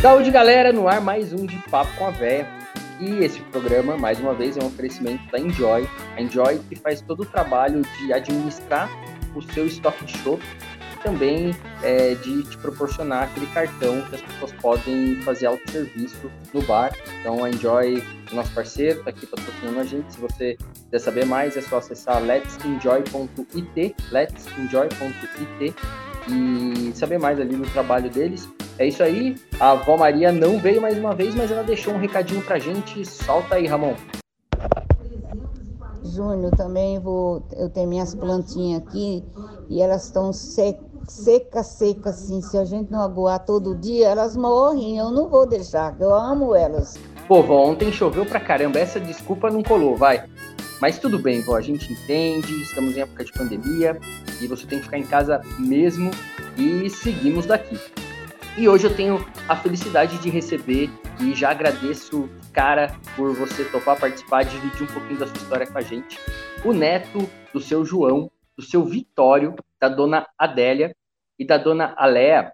Saúde, galera, no ar mais um de Papo com a Véia. E esse programa, mais uma vez, é um oferecimento da Enjoy. A Enjoy que faz todo o trabalho de administrar o seu stock show e também é, de te proporcionar aquele cartão que as pessoas podem fazer autosserviço no bar. Então, a Enjoy, nosso parceiro, está aqui patrocinando a gente. Se você quiser saber mais, é só acessar let'senjoy.it, let'senjoy.it e saber mais ali do trabalho deles. É isso aí. A avó Maria não veio mais uma vez, mas ela deixou um recadinho pra gente. Solta aí, Ramon. Júnior, também vou. Eu tenho minhas plantinhas aqui e elas estão secas, seca, seca, assim. Se a gente não aguar todo dia, elas morrem. Eu não vou deixar, eu amo elas. Pô, vó, ontem choveu pra caramba. Essa desculpa não colou, vai. Mas tudo bem, vó, a gente entende, estamos em época de pandemia e você tem que ficar em casa mesmo e seguimos daqui. E hoje eu tenho a felicidade de receber e já agradeço, cara, por você topar participar, dividir um pouquinho da sua história com a gente. O neto do seu João, do seu Vitório, da dona Adélia e da dona Alea,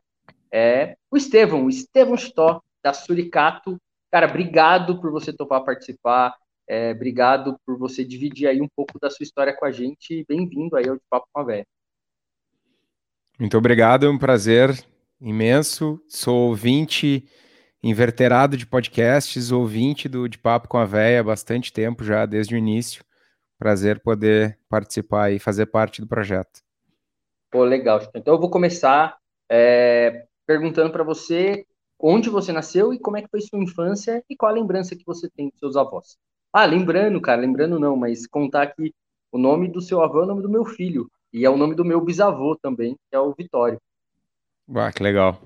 é o Estevão, o Estevão Stó, da Suricato. Cara, obrigado por você topar participar. É, obrigado por você dividir aí um pouco da sua história com a gente. Bem-vindo aí ao De Papo com a Véia. Muito obrigado, é um prazer imenso. Sou ouvinte inverterado de podcasts, ouvinte do De Papo com a Véia há bastante tempo já, desde o início. Prazer poder participar e fazer parte do projeto. Pô, legal. Então eu vou começar é, perguntando para você onde você nasceu e como é que foi sua infância e qual a lembrança que você tem dos seus avós. Ah, lembrando, cara, lembrando não, mas contar aqui o nome do seu avô é o nome do meu filho e é o nome do meu bisavô também, que é o Vitório. Ah, que legal.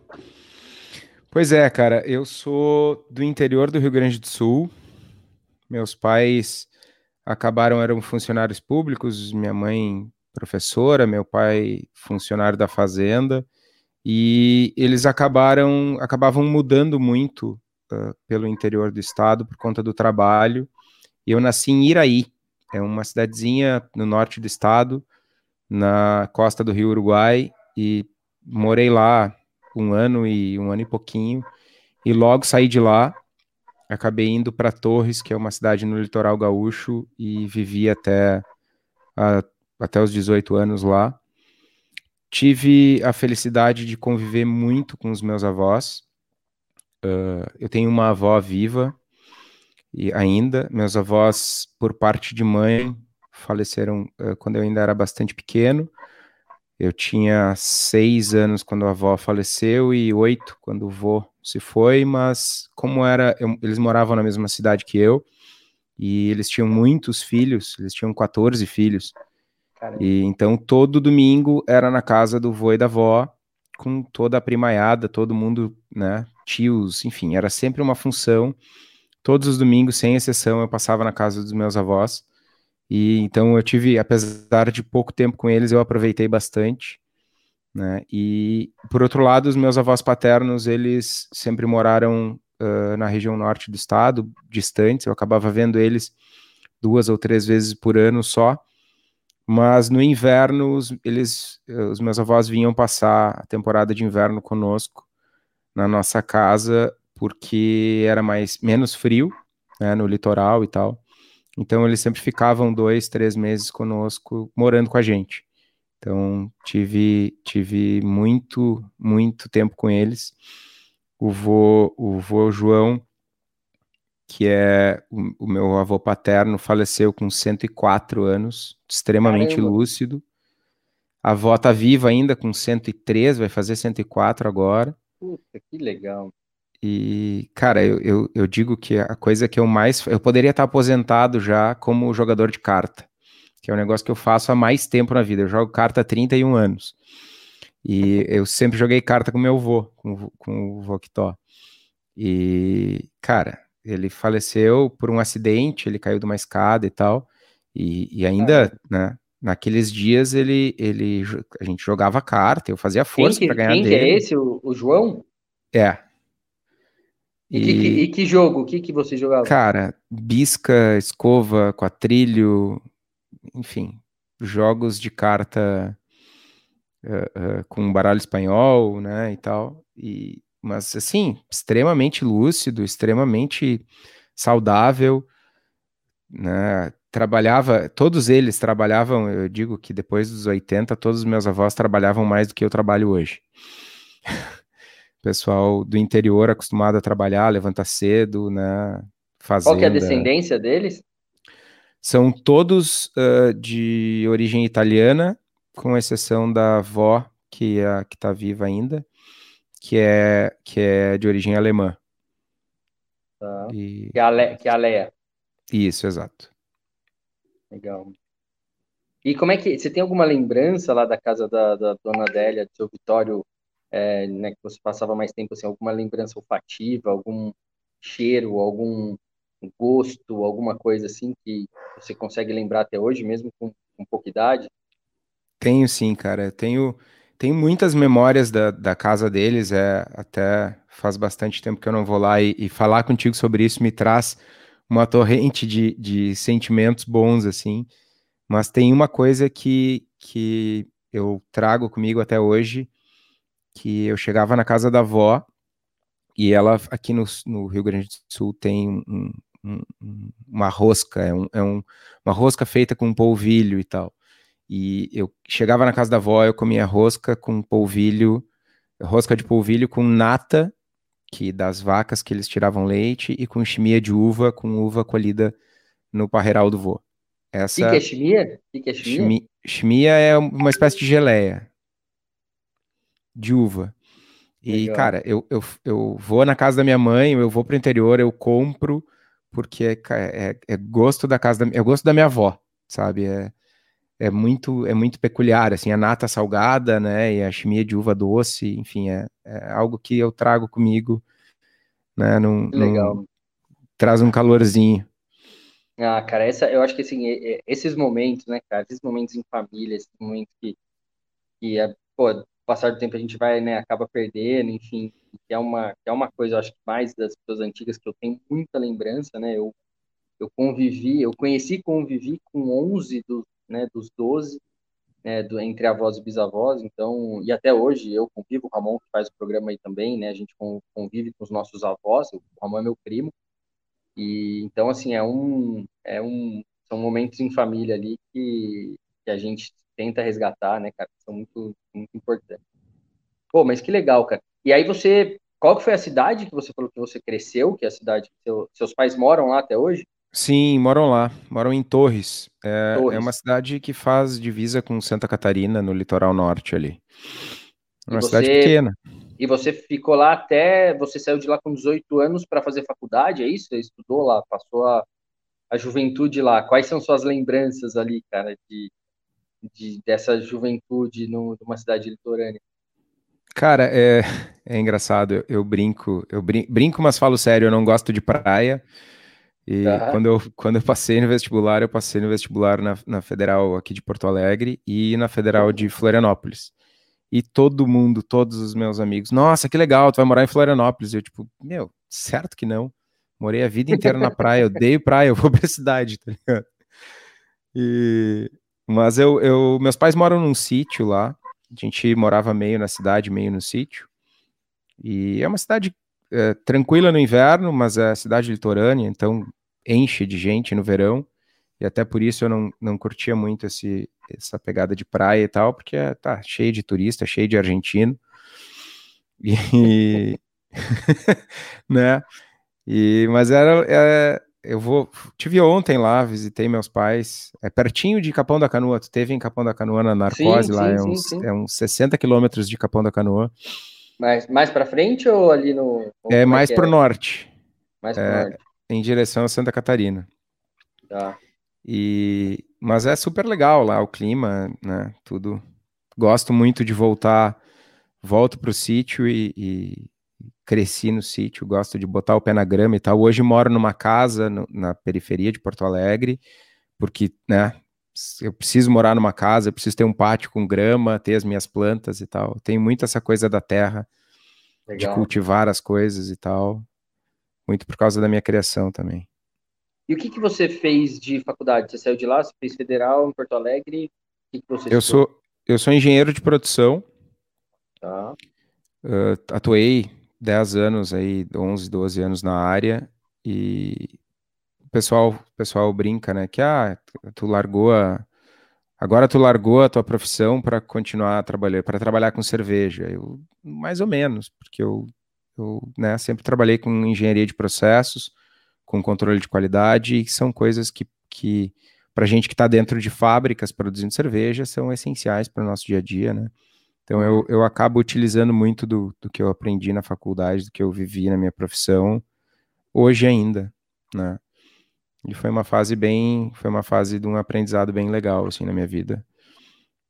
Pois é, cara, eu sou do interior do Rio Grande do Sul. Meus pais acabaram eram funcionários públicos, minha mãe professora, meu pai funcionário da fazenda, e eles acabaram acabavam mudando muito uh, pelo interior do estado por conta do trabalho. Eu nasci em Iraí, é uma cidadezinha no norte do estado, na costa do Rio Uruguai, e morei lá um ano e um ano e pouquinho, e logo saí de lá, acabei indo para Torres, que é uma cidade no litoral gaúcho, e vivi até, a, até os 18 anos lá. Tive a felicidade de conviver muito com os meus avós. Uh, eu tenho uma avó viva e ainda. Meus avós, por parte de mãe, faleceram uh, quando eu ainda era bastante pequeno. Eu tinha seis anos quando a avó faleceu e oito quando o vô se foi, mas como era, eu, eles moravam na mesma cidade que eu e eles tinham muitos filhos, eles tinham 14 filhos. Caramba. E então todo domingo era na casa do vô e da avó, com toda a primaiada, todo mundo, né, tios, enfim, era sempre uma função. Todos os domingos, sem exceção, eu passava na casa dos meus avós. E então eu tive, apesar de pouco tempo com eles, eu aproveitei bastante, né? E por outro lado, os meus avós paternos, eles sempre moraram uh, na região norte do estado, distantes. Eu acabava vendo eles duas ou três vezes por ano só. Mas no inverno, os, eles, os meus avós vinham passar a temporada de inverno conosco na nossa casa, porque era mais menos frio, né, no litoral e tal. Então eles sempre ficavam dois, três meses conosco, morando com a gente. Então tive tive muito muito tempo com eles. O vô, o vô João, que é o, o meu avô paterno, faleceu com 104 anos, extremamente Caramba. lúcido. A avó tá viva ainda com 103, vai fazer 104 agora. Puta, que legal. E, cara, eu, eu, eu, digo que a coisa que eu mais. Eu poderia estar aposentado já como jogador de carta, que é um negócio que eu faço há mais tempo na vida. Eu jogo carta há 31 anos. E eu sempre joguei carta com meu avô, com, com o Voctó. E, cara, ele faleceu por um acidente, ele caiu de uma escada e tal. E, e ainda, né, naqueles dias ele, ele a gente jogava carta, eu fazia força para ganhar quem dele. Quem é esse, o, o João? É, e, e, que, e que, jogo? O que, que você jogava? Cara, bisca, escova, quatrilho, enfim, jogos de carta uh, uh, com baralho espanhol, né, e tal. E, mas assim, extremamente lúcido, extremamente saudável, né? Trabalhava, todos eles trabalhavam, eu digo que depois dos 80, todos os meus avós trabalhavam mais do que eu trabalho hoje. Pessoal do interior acostumado a trabalhar, levantar cedo, né? Fazenda. Qual que é a descendência deles? São todos uh, de origem italiana, com exceção da avó, que é que está viva ainda, que é, que é de origem alemã. Tá. E... Que, é a Le... que é a Leia. Isso, exato. Legal. E como é que. Você tem alguma lembrança lá da casa da, da dona Adélia, do seu Vitório, é, né, que você passava mais tempo, assim, alguma lembrança olfativa, algum cheiro, algum gosto, alguma coisa assim que você consegue lembrar até hoje, mesmo com, com pouca idade? Tenho sim, cara. Tenho, tenho muitas memórias da, da casa deles. É até faz bastante tempo que eu não vou lá e, e falar contigo sobre isso me traz uma torrente de, de sentimentos bons assim. Mas tem uma coisa que, que eu trago comigo até hoje, que eu chegava na casa da avó e ela aqui no, no Rio Grande do Sul tem um, um, uma rosca, é, um, é um, uma rosca feita com polvilho e tal. E eu chegava na casa da avó, eu comia rosca com polvilho, rosca de polvilho com nata, que das vacas que eles tiravam leite, e com chimia de uva, com uva colhida no parreiral do vô. Essa... O que, é chimia? O que, é chimia? Chimia é uma espécie de geleia de uva. E, Legal. cara, eu, eu, eu vou na casa da minha mãe, eu vou pro interior, eu compro, porque é, é, é gosto da casa da, é gosto da minha avó, sabe? É, é muito é muito peculiar, assim, a nata salgada, né, e a chimia de uva doce, enfim, é, é algo que eu trago comigo, né, num, Legal. Num, traz um calorzinho. Ah, cara, essa, eu acho que, assim, esses momentos, né, cara, esses momentos em família, esses momentos que, que é, pô, passar do tempo a gente vai, né, acaba perdendo, enfim, que é uma, que é uma coisa, eu acho que mais das pessoas antigas que eu tenho muita lembrança, né, eu, eu convivi, eu conheci convivi com 11 dos né, dos 12, né, do, entre avós e bisavós, então, e até hoje eu convivo, o Ramon que faz o programa aí também, né, a gente convive com os nossos avós, o Ramon é meu primo, e então, assim, é um, é um, são momentos em família ali que, que a gente tenta resgatar, né, cara, são muito, muito importantes. Pô, mas que legal, cara. E aí você, qual que foi a cidade que você falou que você cresceu, que é a cidade que seu, seus pais moram lá até hoje? Sim, moram lá, moram em Torres. É, Torres. é uma cidade que faz divisa com Santa Catarina, no litoral norte ali. É uma você, cidade pequena. E você ficou lá até. Você saiu de lá com 18 anos para fazer faculdade, é isso? Você estudou lá, passou a, a juventude lá. Quais são suas lembranças ali, cara, de, de dessa juventude no, numa cidade litorânea? Cara, é, é engraçado, eu, eu brinco, eu brinco, brinco, mas falo sério, eu não gosto de praia. E tá. quando, eu, quando eu passei no vestibular, eu passei no vestibular na, na Federal aqui de Porto Alegre e na Federal de Florianópolis. E todo mundo, todos os meus amigos, nossa, que legal, tu vai morar em Florianópolis. Eu, tipo, meu, certo que não. Morei a vida inteira na praia, eu odeio praia, eu vou pra cidade, tá ligado? E... Mas eu, eu, meus pais moram num sítio lá, a gente morava meio na cidade, meio no sítio. E é uma cidade é, tranquila no inverno, mas é cidade litorânea, então enche de gente no verão, e até por isso eu não, não curtia muito esse, essa pegada de praia e tal, porque é, tá cheio de turista, cheio de argentino, e... né, e, mas era, é, eu vou, tive ontem lá, visitei meus pais, é pertinho de Capão da Canoa, tu teve em Capão da Canoa na Narcose, sim, lá sim, é, uns, sim, é uns 60 quilômetros de Capão da Canoa. Mais, mais para frente ou ali no... É, é mais para o norte. Mais para é, norte em direção a Santa Catarina. Tá. E, mas é super legal lá o clima, né? Tudo. Gosto muito de voltar, volto para o sítio e, e, cresci no sítio, gosto de botar o pé na grama e tal. Hoje moro numa casa no, na periferia de Porto Alegre, porque, né? Eu preciso morar numa casa, eu preciso ter um pátio com grama, ter as minhas plantas e tal. Tenho muito essa coisa da terra, legal. de cultivar as coisas e tal muito por causa da minha criação também. E o que, que você fez de faculdade? Você saiu de lá, você fez federal em Porto Alegre? O que, que você eu sou Eu sou engenheiro de produção. Tá. Uh, atuei 10 anos aí, 11, 12 anos na área e o pessoal, o pessoal brinca, né, que ah, tu largou a agora tu largou a tua profissão para continuar trabalhando, para trabalhar com cerveja. Eu mais ou menos, porque eu, eu né, sempre trabalhei com engenharia de processos, com controle de qualidade, e são coisas que, que para gente que está dentro de fábricas produzindo cerveja, são essenciais para o nosso dia a dia, né? Então eu, eu acabo utilizando muito do, do que eu aprendi na faculdade, do que eu vivi na minha profissão, hoje ainda, né? E foi uma fase bem, foi uma fase de um aprendizado bem legal, assim, na minha vida.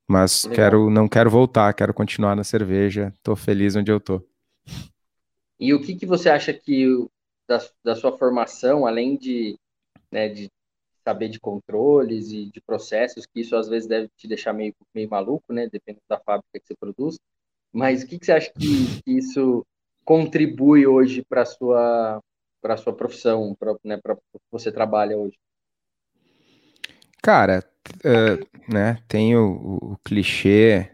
Mas legal. quero, não quero voltar, quero continuar na cerveja, tô feliz onde eu tô. E o que, que você acha que da, da sua formação, além de, né, de saber de controles e de processos, que isso às vezes deve te deixar meio, meio maluco, né? Dependendo da fábrica que você produz. Mas o que, que você acha que, que isso contribui hoje para a sua, para sua profissão, para né, que você trabalha hoje? Cara, uh, né, tem o, o, o, clichê,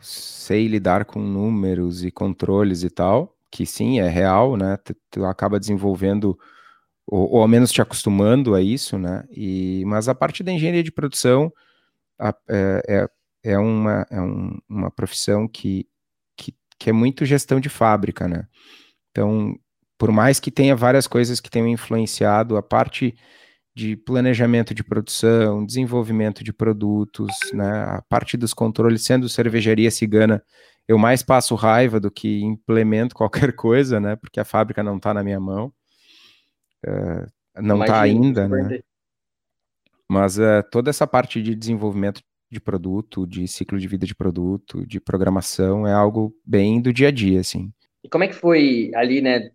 sei lidar com números e controles e tal, que sim, é real, né? Tu, tu acaba desenvolvendo ou, ou ao menos te acostumando a isso, né? E, mas a parte da engenharia de produção a, é, é, é, uma, é um, uma profissão que, que, que é muito gestão de fábrica, né? Então, por mais que tenha várias coisas que tenham influenciado a parte de planejamento de produção, desenvolvimento de produtos, né, a parte dos controles, sendo cervejaria cigana, eu mais passo raiva do que implemento qualquer coisa, né, porque a fábrica não está na minha mão. Uh, não está ainda, né? Mas uh, toda essa parte de desenvolvimento de produto, de ciclo de vida de produto, de programação, é algo bem do dia a dia, assim. E como é que foi ali, né?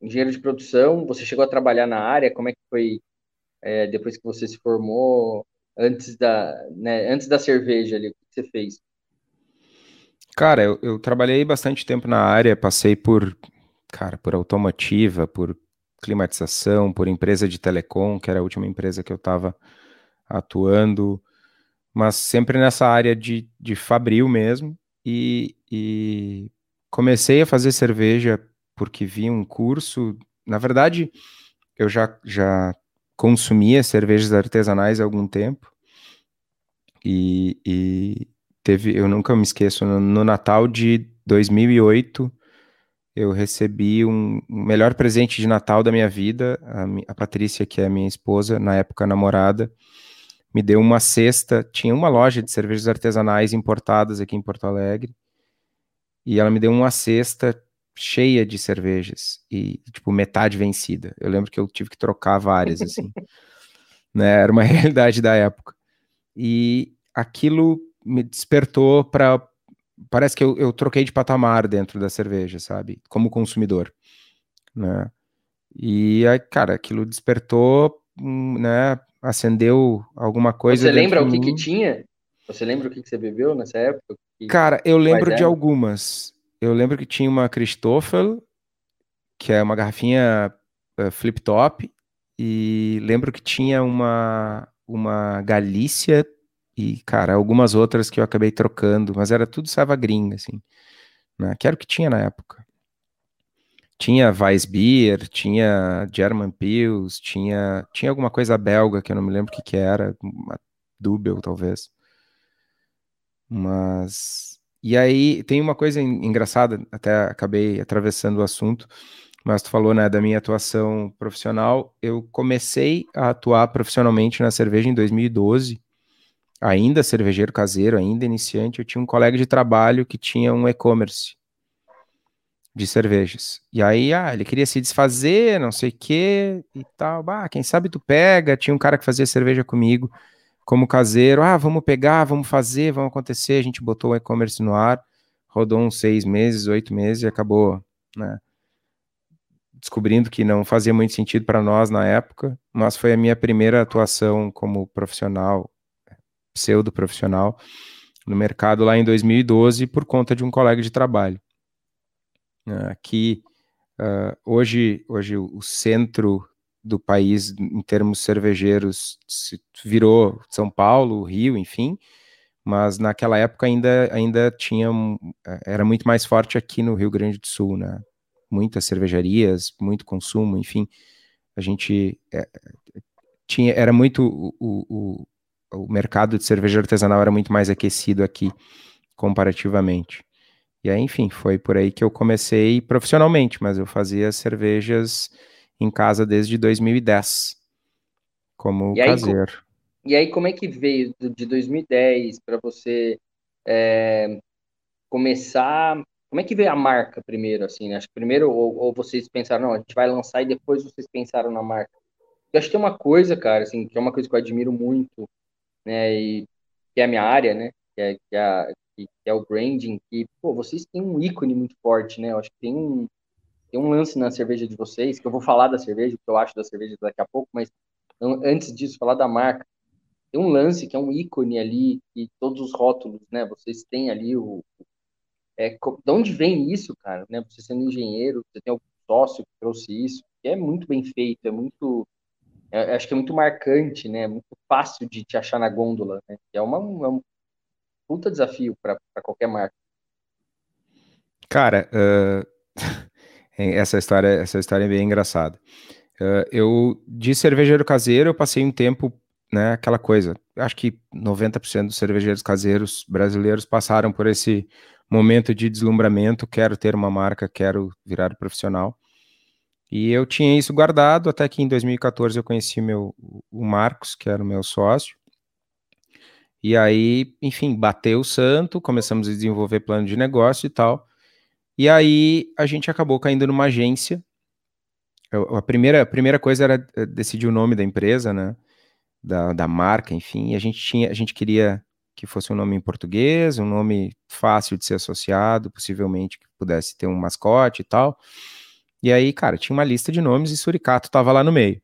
Engenheiro de produção, você chegou a trabalhar na área, como é que foi é, depois que você se formou, antes da, né, antes da cerveja ali, o que você fez? Cara, eu, eu trabalhei bastante tempo na área, passei por, cara, por automotiva, por climatização, por empresa de telecom, que era a última empresa que eu estava atuando, mas sempre nessa área de, de fabril mesmo. E, e comecei a fazer cerveja porque vi um curso. Na verdade, eu já, já consumia cervejas artesanais há algum tempo. E, e teve, eu nunca me esqueço, no, no Natal de 2008, eu recebi um, melhor presente de Natal da minha vida. A, a, Patrícia, que é minha esposa, na época namorada, me deu uma cesta. Tinha uma loja de cervejas artesanais importadas aqui em Porto Alegre. E ela me deu uma cesta cheia de cervejas e, tipo, metade vencida. Eu lembro que eu tive que trocar várias, assim. né? Era uma realidade da época. E aquilo me despertou para parece que eu, eu troquei de patamar dentro da cerveja, sabe? Como consumidor, né? E aí, cara, aquilo despertou, né? Acendeu alguma coisa. Você lembra o que, que tinha? Você lembra o que, que você bebeu nessa época? Que... Cara, eu lembro de algumas. Eu lembro que tinha uma Christoffel, que é uma garrafinha uh, flip top, e lembro que tinha uma uma Galícia e, cara, algumas outras que eu acabei trocando, mas era tudo Savagrin, assim, né? Que era o que tinha na época. Tinha Weissbier, tinha German Pils, tinha, tinha alguma coisa belga que eu não me lembro o que que era, uma Dubel, talvez. Mas... E aí, tem uma coisa engraçada, até acabei atravessando o assunto, mas tu falou, né, da minha atuação profissional. Eu comecei a atuar profissionalmente na cerveja em 2012, ainda cervejeiro caseiro, ainda iniciante, eu tinha um colega de trabalho que tinha um e-commerce de cervejas. E aí, ah, ele queria se desfazer, não sei o quê e tal. Ah, quem sabe tu pega. Tinha um cara que fazia cerveja comigo como caseiro. Ah, vamos pegar, vamos fazer, vamos acontecer. A gente botou o e-commerce no ar, rodou uns seis meses, oito meses e acabou, né? Descobrindo que não fazia muito sentido para nós na época, mas foi a minha primeira atuação como profissional pseudo profissional no mercado lá em 2012 por conta de um colega de trabalho. Aqui, uh, hoje, hoje o centro do país em termos cervejeiros virou São Paulo, Rio, enfim, mas naquela época ainda, ainda tinha, era muito mais forte aqui no Rio Grande do Sul, né? muitas cervejarias, muito consumo, enfim, a gente é, tinha, era muito, o, o mercado de cerveja artesanal era muito mais aquecido aqui, comparativamente. E aí, enfim, foi por aí que eu comecei profissionalmente, mas eu fazia cervejas em casa desde 2010, como e aí, caseiro. E aí, como é que veio de 2010 para você é, começar? Como é que veio a marca primeiro, assim, né? Acho que primeiro, ou, ou, vocês pensaram, não, a gente vai lançar e depois vocês pensaram na marca. Eu acho que tem uma coisa, cara, assim, que é uma coisa que eu admiro muito, né, e que é a minha área, né, que é, que é, que é o branding, que, pô, vocês têm um ícone muito forte, né, eu acho que tem um, tem um lance na cerveja de vocês, que eu vou falar da cerveja, o que eu acho da cerveja daqui a pouco, mas antes disso, falar da marca, tem um lance que é um ícone ali, e todos os rótulos, né? Vocês têm ali o. É, de onde vem isso, cara? Né? Você sendo engenheiro, você tem algum sócio que trouxe isso, que é muito bem feito, é muito. É, acho que é muito marcante, né? Muito fácil de te achar na gôndola, né? É, uma, é um puta desafio para qualquer marca. Cara, uh, essa história, essa história é bem engraçada. Uh, eu, de cervejeiro caseiro, eu passei um tempo né, aquela coisa. Acho que 90% dos cervejeiros caseiros brasileiros passaram por esse momento de deslumbramento, quero ter uma marca, quero virar profissional. E eu tinha isso guardado até que em 2014 eu conheci meu, o Marcos, que era o meu sócio. E aí, enfim, bateu o santo, começamos a desenvolver plano de negócio e tal. E aí a gente acabou caindo numa agência. Eu, a, primeira, a primeira coisa era eh, decidir o nome da empresa, né? da, da marca, enfim, e a gente tinha, a gente queria que fosse um nome em português, um nome fácil de ser associado, possivelmente que pudesse ter um mascote e tal. E aí, cara, tinha uma lista de nomes e Suricato estava lá no meio.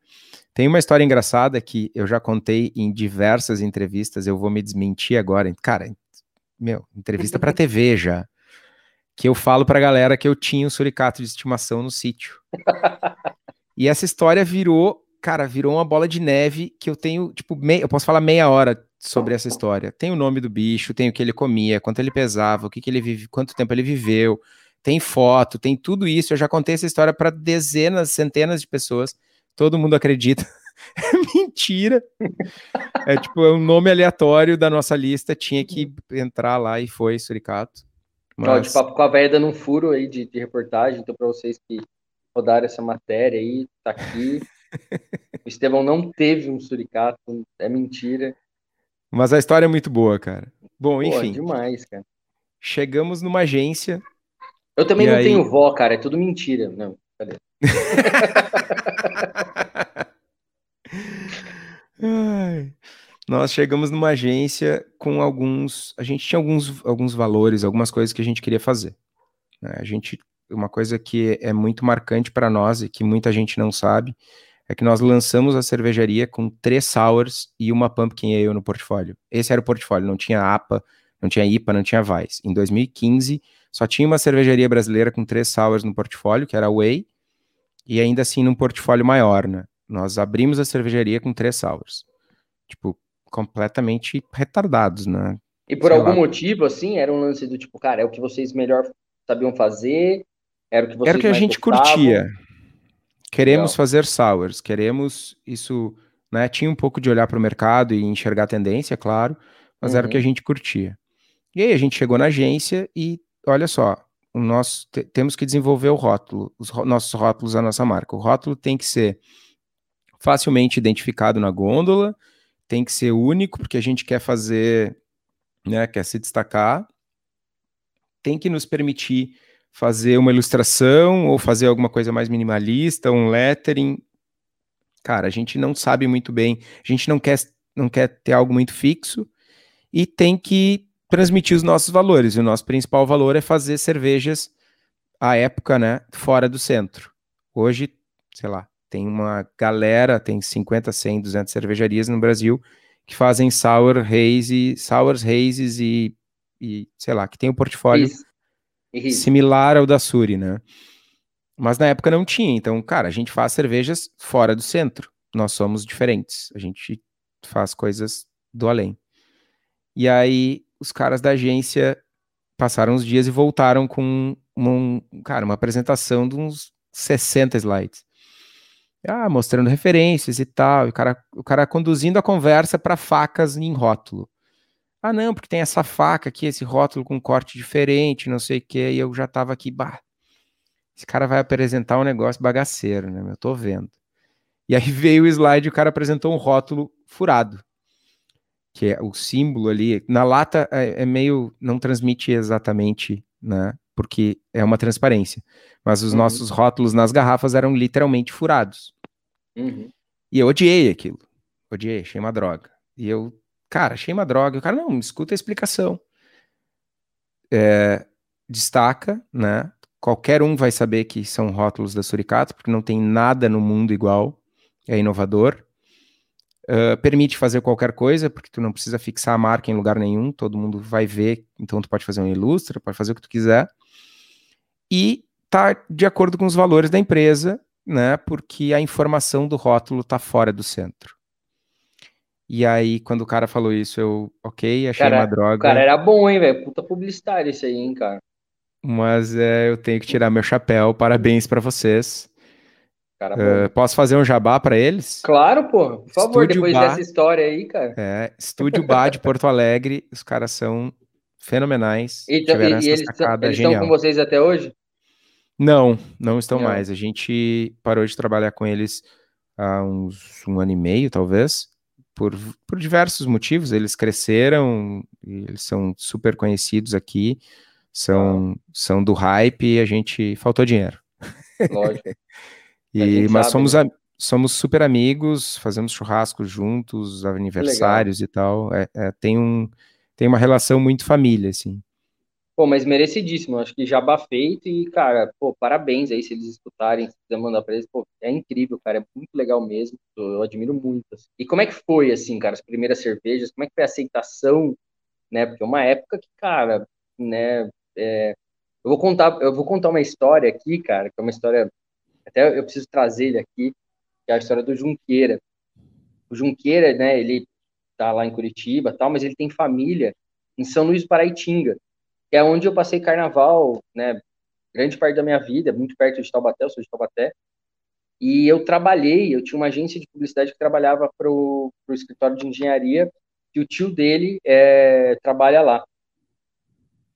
Tem uma história engraçada que eu já contei em diversas entrevistas, eu vou me desmentir agora. Cara, meu, entrevista para TV já. Que eu falo pra galera que eu tinha um suricato de estimação no sítio. E essa história virou cara, virou uma bola de neve que eu tenho, tipo, eu posso falar meia hora sobre essa história. Tem o nome do bicho, tem o que ele comia, quanto ele pesava, o que, que ele vive, quanto tempo ele viveu, tem foto, tem tudo isso. Eu já contei essa história para dezenas, centenas de pessoas. Todo mundo acredita. é mentira. É tipo, é um nome aleatório da nossa lista, tinha que entrar lá e foi Suricato. Mas... De papo com a velha dando um furo aí de, de reportagem, então para vocês que rodaram essa matéria aí, tá aqui. O Estevão não teve um suricato, é mentira. Mas a história é muito boa, cara. Bom, Pô, enfim. demais, cara. Chegamos numa agência. Eu também não aí... tenho vó, cara, é tudo mentira. Não, cadê? Nós chegamos numa agência com alguns. A gente tinha alguns, alguns valores, algumas coisas que a gente queria fazer. Né? A gente. Uma coisa que é muito marcante para nós e que muita gente não sabe é que nós lançamos a cervejaria com três sours e uma pumpkin ale no portfólio. Esse era o portfólio, não tinha APA, não tinha IPA, não tinha Weiss. Em 2015, só tinha uma cervejaria brasileira com três sours no portfólio, que era a Way, e ainda assim num portfólio maior, né? Nós abrimos a cervejaria com três sours. Tipo, completamente retardados, né? E por Sei algum lá. motivo, assim, era um lance do tipo, cara, é o que vocês melhor sabiam fazer, era o que vocês Era o que a gente gostavam. curtia. Queremos Legal. fazer sours, queremos isso, né? Tinha um pouco de olhar para o mercado e enxergar a tendência, claro, mas uhum. era o que a uhum. gente curtia. E aí a gente chegou na agência e olha só, nosso, temos que desenvolver o rótulo, os nossos rótulos da nossa marca. O rótulo tem que ser facilmente identificado na gôndola, tem que ser único, porque a gente quer fazer, né, quer se destacar, tem que nos permitir fazer uma ilustração ou fazer alguma coisa mais minimalista, um lettering. Cara, a gente não sabe muito bem, a gente não quer, não quer ter algo muito fixo e tem que transmitir os nossos valores. E o nosso principal valor é fazer cervejas à época, né, fora do centro. Hoje, sei lá, tem uma galera, tem 50, 100, 200 cervejarias no Brasil que fazem sour haze, sours hazes e, e sei lá, que tem um portfólio Isso similar ao da Suri, né? Mas na época não tinha. Então, cara, a gente faz cervejas fora do centro. Nós somos diferentes. A gente faz coisas do além. E aí, os caras da agência passaram uns dias e voltaram com uma, cara, uma apresentação de uns 60 slides. Ah, mostrando referências e tal, e o cara, o cara conduzindo a conversa para facas em rótulo. Ah, não, porque tem essa faca aqui, esse rótulo com corte diferente, não sei o que, e eu já tava aqui, bah, esse cara vai apresentar um negócio bagaceiro, né? Eu tô vendo. E aí veio o slide e o cara apresentou um rótulo furado, que é o símbolo ali. Na lata é, é meio, não transmite exatamente, né? Porque é uma transparência. Mas os uhum. nossos rótulos nas garrafas eram literalmente furados. Uhum. E eu odiei aquilo. Odiei, achei uma droga. E eu, cara, achei uma droga. O cara, não, escuta a explicação. É, destaca, né? Qualquer um vai saber que são rótulos da Suricato, porque não tem nada no mundo igual. É inovador. Uh, permite fazer qualquer coisa, porque tu não precisa fixar a marca em lugar nenhum, todo mundo vai ver, então tu pode fazer um ilustra, pode fazer o que tu quiser. E tá de acordo com os valores da empresa, né? Porque a informação do rótulo tá fora do centro. E aí, quando o cara falou isso, eu, ok, achei cara, uma droga. O cara era bom, hein, velho? Puta publicitário esse aí, hein, cara. Mas é, eu tenho que tirar meu chapéu. Parabéns para vocês. Uh, posso fazer um jabá para eles? Claro, pô. Por favor, Estúdio depois Bar, dessa história aí, cara. É, Estúdio Bar de Porto Alegre. Os caras são fenomenais. E, e, e eles, eles estão com vocês até hoje? Não, não estão não. mais. A gente parou de trabalhar com eles há uns um ano e meio, talvez, por, por diversos motivos. Eles cresceram, eles são super conhecidos aqui, são, ah. são do hype e a gente faltou dinheiro. Lógico. e, mas sabe, somos, né? somos super amigos, fazemos churrascos juntos, aniversários e tal. É, é, tem, um, tem uma relação muito família, assim. Pô, mas merecidíssimo, acho que jabá feito e, cara, pô, parabéns aí se eles escutarem, se quiser mandar pra eles, pô, é incrível, cara, é muito legal mesmo, eu admiro muito. Assim. E como é que foi, assim, cara, as primeiras cervejas, como é que foi a aceitação, né, porque é uma época que, cara, né, é... eu vou contar, eu vou contar uma história aqui, cara, que é uma história, até eu preciso trazer ele aqui, que é a história do Junqueira. O Junqueira, né, ele tá lá em Curitiba tal, mas ele tem família em São Luís Paraitinga, que é onde eu passei carnaval, né, grande parte da minha vida, muito perto de Taubaté, eu sou de Taubaté, e eu trabalhei, eu tinha uma agência de publicidade que trabalhava para o escritório de engenharia, e o tio dele é, trabalha lá.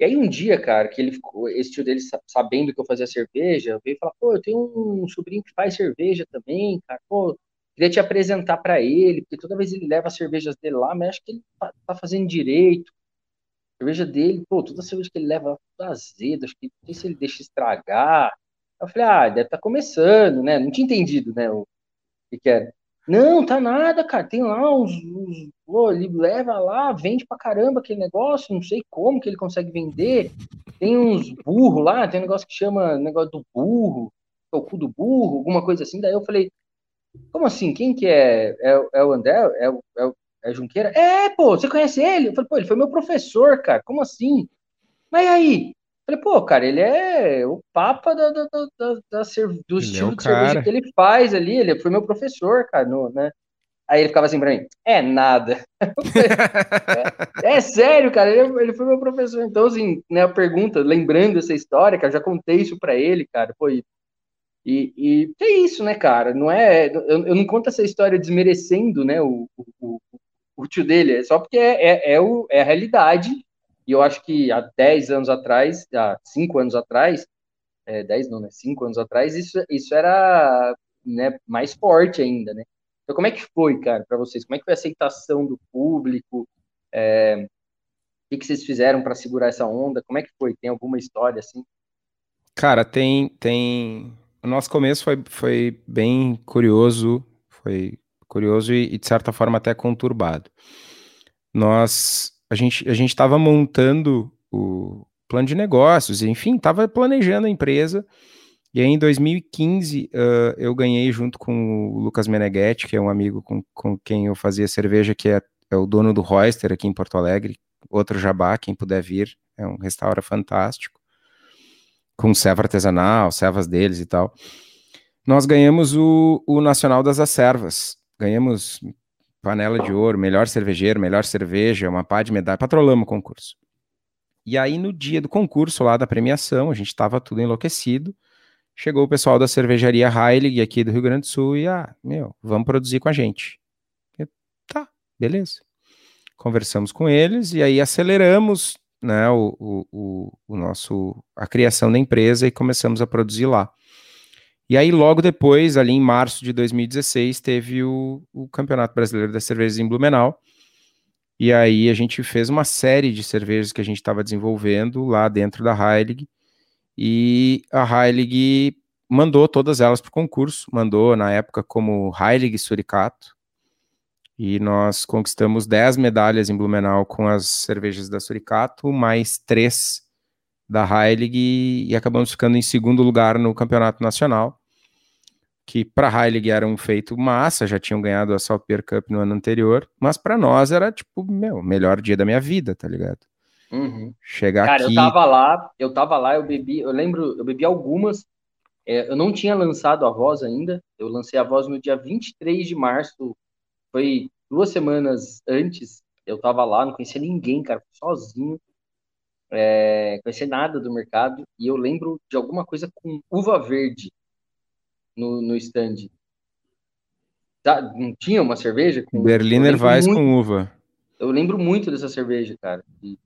E aí um dia, cara, que ele ficou, esse tio dele sabendo que eu fazia cerveja, veio falar, pô, eu tenho um sobrinho que faz cerveja também, cara, pô, queria te apresentar para ele, porque toda vez ele leva as cervejas dele lá, mas acho que ele tá, tá fazendo direito cerveja dele, pô, toda cerveja que ele leva tudo azedo, acho que não sei se ele deixa estragar. Eu falei, ah, deve estar tá começando, né? Não tinha entendido, né, o que, que era. Não, tá nada, cara. Tem lá uns, uns. Pô, ele leva lá, vende pra caramba aquele negócio, não sei como que ele consegue vender. Tem uns burros lá, tem um negócio que chama negócio do burro, é o cu do burro, alguma coisa assim. Daí eu falei, como assim? Quem que é? É, é o André? É, é, é Junqueira? É, pô, você conhece ele? Eu falei, pô, ele foi meu professor, cara, como assim? Mas aí? Eu falei, pô, cara, ele é o papa da, da, da, da, do ele estilo é de cerveja que ele faz ali, ele foi meu professor, cara, no, né? Aí ele ficava assim pra mim, é nada. é, é, sério, cara, ele, ele, foi meu professor. Então, assim, né, a pergunta, lembrando essa história, eu já contei isso pra ele, cara, pô, e, e, é isso, né, cara, não é, eu, eu não conto essa história desmerecendo, né, o, o, o tio dele, é só porque é, é, é, o, é a realidade. E eu acho que há 10 anos atrás, há 5 anos atrás, é, 10 não, né? 5 anos atrás, isso, isso era né, mais forte ainda, né? Então, como é que foi, cara, para vocês? Como é que foi a aceitação do público? É, o que, vocês fizeram para segurar essa onda? Como é que foi? Tem alguma história assim? Cara, tem, tem. O nosso começo foi, foi bem curioso, foi curioso e, e, de certa forma até conturbado. Nós, a gente a gente estava montando o plano de negócios, enfim, estava planejando a empresa. E aí, em 2015, uh, eu ganhei junto com o Lucas Meneghetti, que é um amigo com, com quem eu fazia cerveja, que é, é o dono do Royster aqui em Porto Alegre, outro jabá, quem puder vir, é um restaurante fantástico, com serva artesanal, servas deles e tal. Nós ganhamos o, o Nacional das Acervas, ganhamos panela de ouro, melhor cervejeiro, melhor cerveja, uma pá de medalha, patrolamos o concurso. E aí, no dia do concurso lá da premiação, a gente estava tudo enlouquecido. Chegou o pessoal da cervejaria Heilig aqui do Rio Grande do Sul e, ah, meu, vamos produzir com a gente. Eu, tá, beleza. Conversamos com eles e aí aceleramos né, o, o, o, nosso, a criação da empresa e começamos a produzir lá. E aí, logo depois, ali em março de 2016, teve o, o Campeonato Brasileiro das Cervejas em Blumenau. E aí a gente fez uma série de cervejas que a gente estava desenvolvendo lá dentro da Heilig. E a Heilig mandou todas elas para o concurso, mandou na época como Heilig Suricato, e nós conquistamos 10 medalhas em Blumenau com as cervejas da Suricato, mais 3 da Heilig, e acabamos ficando em segundo lugar no campeonato nacional, que para Heilig era um feito massa, já tinham ganhado a Salt Beer Cup no ano anterior, mas para nós era tipo, meu, melhor dia da minha vida, tá ligado? Uhum. Chegar Cara, aqui... eu tava lá, eu tava lá, eu bebi, eu lembro, eu bebi algumas, é, eu não tinha lançado a voz ainda, eu lancei a voz no dia 23 de março foi duas semanas antes, eu tava lá, não conhecia ninguém, cara, sozinho. É, conhecia nada do mercado. E eu lembro de alguma coisa com uva verde no, no stand. Tá, não tinha uma cerveja com Berliner Weiss com uva. Eu lembro muito dessa cerveja, cara. E...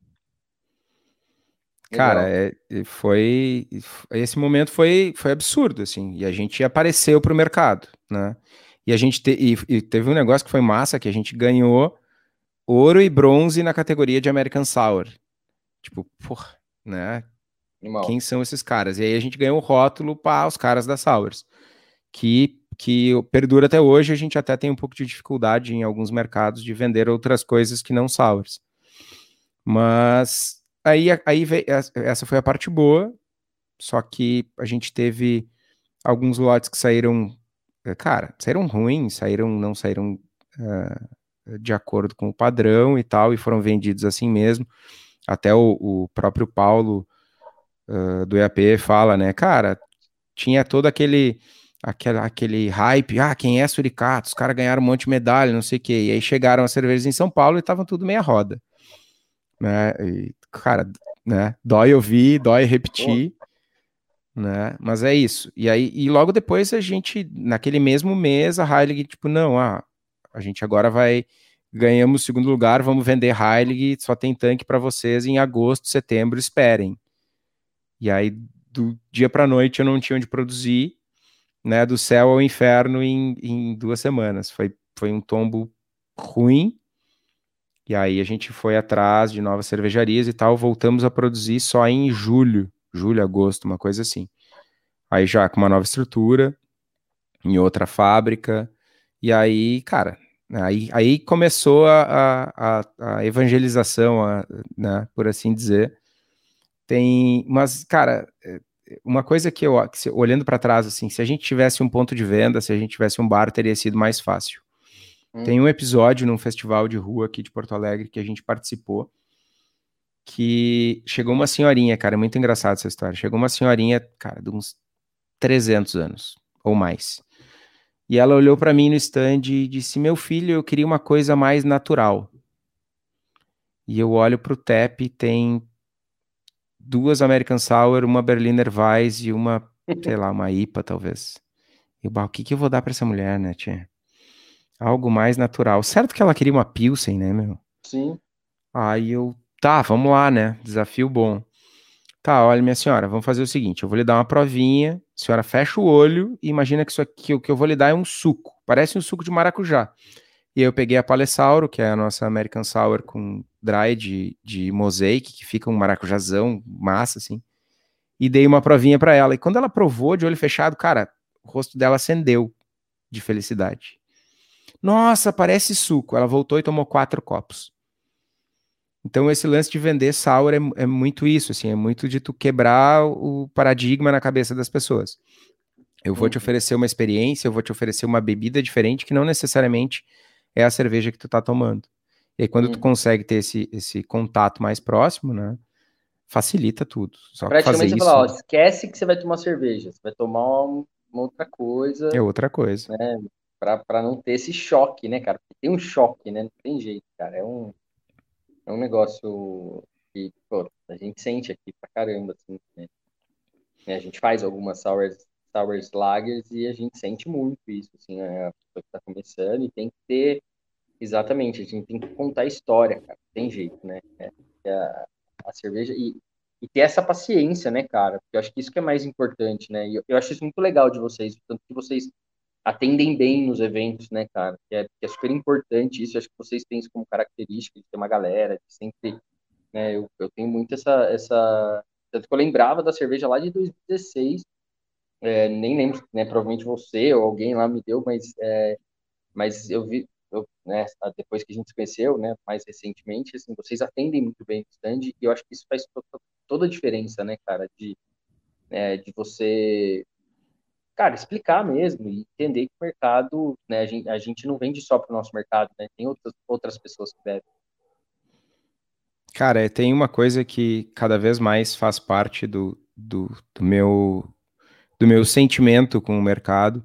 Cara, é, foi esse momento foi, foi absurdo assim, e a gente apareceu para o mercado, né? E a gente te, e, e teve um negócio que foi massa, que a gente ganhou ouro e bronze na categoria de American Sour. Tipo, porra, né? Animal. Quem são esses caras? E aí a gente ganhou o rótulo para os caras da Sours, que, que perdura até hoje. A gente até tem um pouco de dificuldade em alguns mercados de vender outras coisas que não Sours. Mas aí, aí veio, essa foi a parte boa, só que a gente teve alguns lotes que saíram é, cara, saíram ruins, saíram, não saíram uh, de acordo com o padrão e tal, e foram vendidos assim mesmo. Até o, o próprio Paulo uh, do EAP fala, né, cara, tinha todo aquele, aquele, aquele hype, ah, quem é Suricato? Os caras ganharam um monte de medalha, não sei o quê, e aí chegaram as cervejas em São Paulo e estavam tudo meia roda. Né, e, cara, né, dói ouvir, dói repetir, né? Mas é isso. E aí, e logo depois a gente, naquele mesmo mês, a Heilig, tipo, não, ah, a gente agora vai ganhamos o segundo lugar, vamos vender Heilig, só tem tanque para vocês em agosto, setembro, esperem. E aí do dia para noite eu não tinha onde produzir, né? Do céu ao inferno em, em duas semanas. Foi, foi um tombo ruim. E aí a gente foi atrás de novas cervejarias e tal, voltamos a produzir só em julho julho, agosto, uma coisa assim. Aí já com uma nova estrutura, em outra fábrica, e aí, cara, aí, aí começou a, a, a evangelização, a, né, por assim dizer. Tem, mas, cara, é, uma coisa que eu, olhando para trás, assim, se a gente tivesse um ponto de venda, se a gente tivesse um bar, teria sido mais fácil. Hum. Tem um episódio num festival de rua aqui de Porto Alegre que a gente participou, que chegou uma senhorinha, cara, é muito engraçado essa história. Chegou uma senhorinha, cara, de uns 300 anos ou mais. E ela olhou para mim no stand e disse: Meu filho, eu queria uma coisa mais natural. E eu olho pro TEP, tem duas American Sour, uma Berliner Weiss e uma, sei lá, uma IPA, talvez. E o que, que eu vou dar para essa mulher, né, tia? Algo mais natural. Certo que ela queria uma Pilsen, né, meu? Sim. Aí eu Tá, vamos lá, né? Desafio bom. Tá, olha, minha senhora, vamos fazer o seguinte: eu vou lhe dar uma provinha, a senhora fecha o olho e imagina que isso aqui, o que eu vou lhe dar é um suco. Parece um suco de maracujá. E eu peguei a Palessauro, que é a nossa American Sour com dry de, de mosaic, que fica um maracujazão, massa, assim. E dei uma provinha para ela. E quando ela provou de olho fechado, cara, o rosto dela acendeu de felicidade. Nossa, parece suco. Ela voltou e tomou quatro copos. Então, esse lance de vender sour é, é, muito isso, assim, é muito de tu quebrar o paradigma na cabeça das pessoas. Eu vou te uhum. oferecer uma experiência, eu vou te oferecer uma bebida diferente que não necessariamente é a cerveja que tu tá tomando. E aí, quando tu uhum. consegue ter esse, esse contato mais próximo, né, facilita tudo. Só Praticamente fazer você isso, fala, ó, esquece que você vai tomar cerveja, você vai tomar uma, uma outra coisa. É outra coisa. Né, pra, pra não ter esse choque, né, cara? Tem um choque, né? Não tem jeito, cara. É um é um negócio que, pô, a gente sente aqui pra caramba, assim, né? A gente faz algumas sours, sours lagers e a gente sente muito isso, assim, né? a pessoa que tá começando e tem que ter, exatamente, a gente tem que contar a história, cara, tem jeito, né? É, é a, a cerveja, e, e ter essa paciência, né, cara? Porque eu acho que isso que é mais importante, né? E eu, eu acho isso muito legal de vocês, tanto que vocês atendem bem nos eventos, né, cara? Que é, que é super importante isso. Eu acho que vocês têm isso como característica de ter uma galera, de sempre, né? Eu, eu tenho muito essa, essa, tanto que eu lembrava da cerveja lá de 2016. É, nem lembro, né? Provavelmente você ou alguém lá me deu, mas, é, mas eu vi, eu, né? Depois que a gente se conheceu, né? Mais recentemente, assim, vocês atendem muito bem o stand e eu acho que isso faz toda, a diferença, né, cara? De, é, de você cara, explicar mesmo e entender que o mercado, né, a gente, a gente não vende só para o nosso mercado, né, tem outras, outras pessoas que bebem. Cara, é, tem uma coisa que cada vez mais faz parte do, do, do, meu, do meu sentimento com o mercado,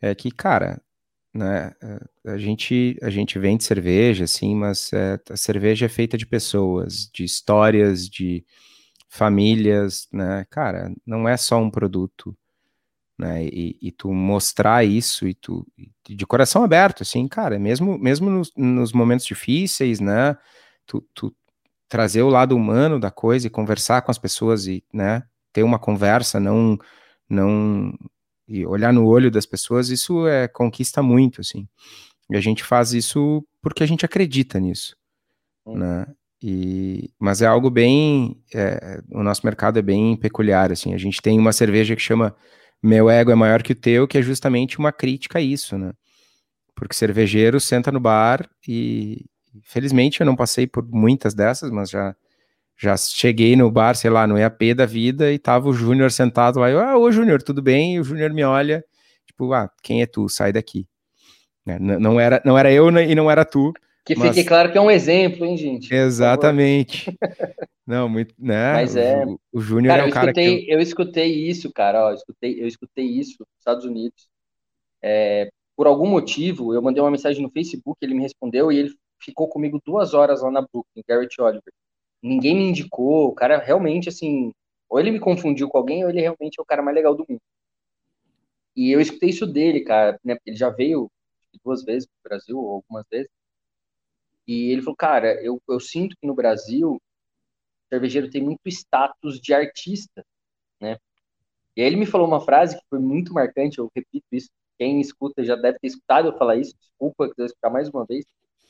é que, cara, né, é, a gente, a gente vende cerveja, assim, mas é, a cerveja é feita de pessoas, de histórias, de famílias, né, cara, não é só um produto, né? E, e, tu mostrar isso e tu de coração aberto, assim, cara, mesmo mesmo nos, nos momentos difíceis, né? Tu, tu, trazer o lado humano da coisa e conversar com as pessoas e, né? Ter uma conversa, não não e olhar no olho das pessoas, isso é conquista muito, assim. E a gente faz isso porque a gente acredita nisso, hum. né? E, mas é algo bem, é, o nosso mercado é bem peculiar, assim. A gente tem uma cerveja que chama meu ego é maior que o teu, que é justamente uma crítica a isso, né? Porque cervejeiro senta no bar e, felizmente, eu não passei por muitas dessas, mas já já cheguei no bar, sei lá, no EAP da vida e tava o Júnior sentado lá, eu, ah, ô Júnior, tudo bem? E o Júnior me olha, tipo, ah, quem é tu? Sai daqui. Né? Não era, não era eu e não era tu. Que mas... fique claro que é um exemplo, hein, gente? Exatamente. Não, muito, né? Mas é. O, o Júnior é um cara escutei, que. Eu... eu escutei isso, cara, ó, eu escutei, eu escutei isso nos Estados Unidos. É, por algum motivo, eu mandei uma mensagem no Facebook, ele me respondeu e ele ficou comigo duas horas lá na Brooklyn, Garrett Oliver. Ninguém me indicou, o cara realmente, assim, ou ele me confundiu com alguém, ou ele realmente é o cara mais legal do mundo. E eu escutei isso dele, cara, né? Ele já veio duas vezes pro Brasil, ou algumas vezes. E ele falou, cara, eu, eu sinto que no Brasil cervejeiro tem muito status de artista, né? E aí ele me falou uma frase que foi muito marcante, eu repito isso, quem escuta já deve ter escutado eu falar isso, desculpa, quiser escutar mais uma vez,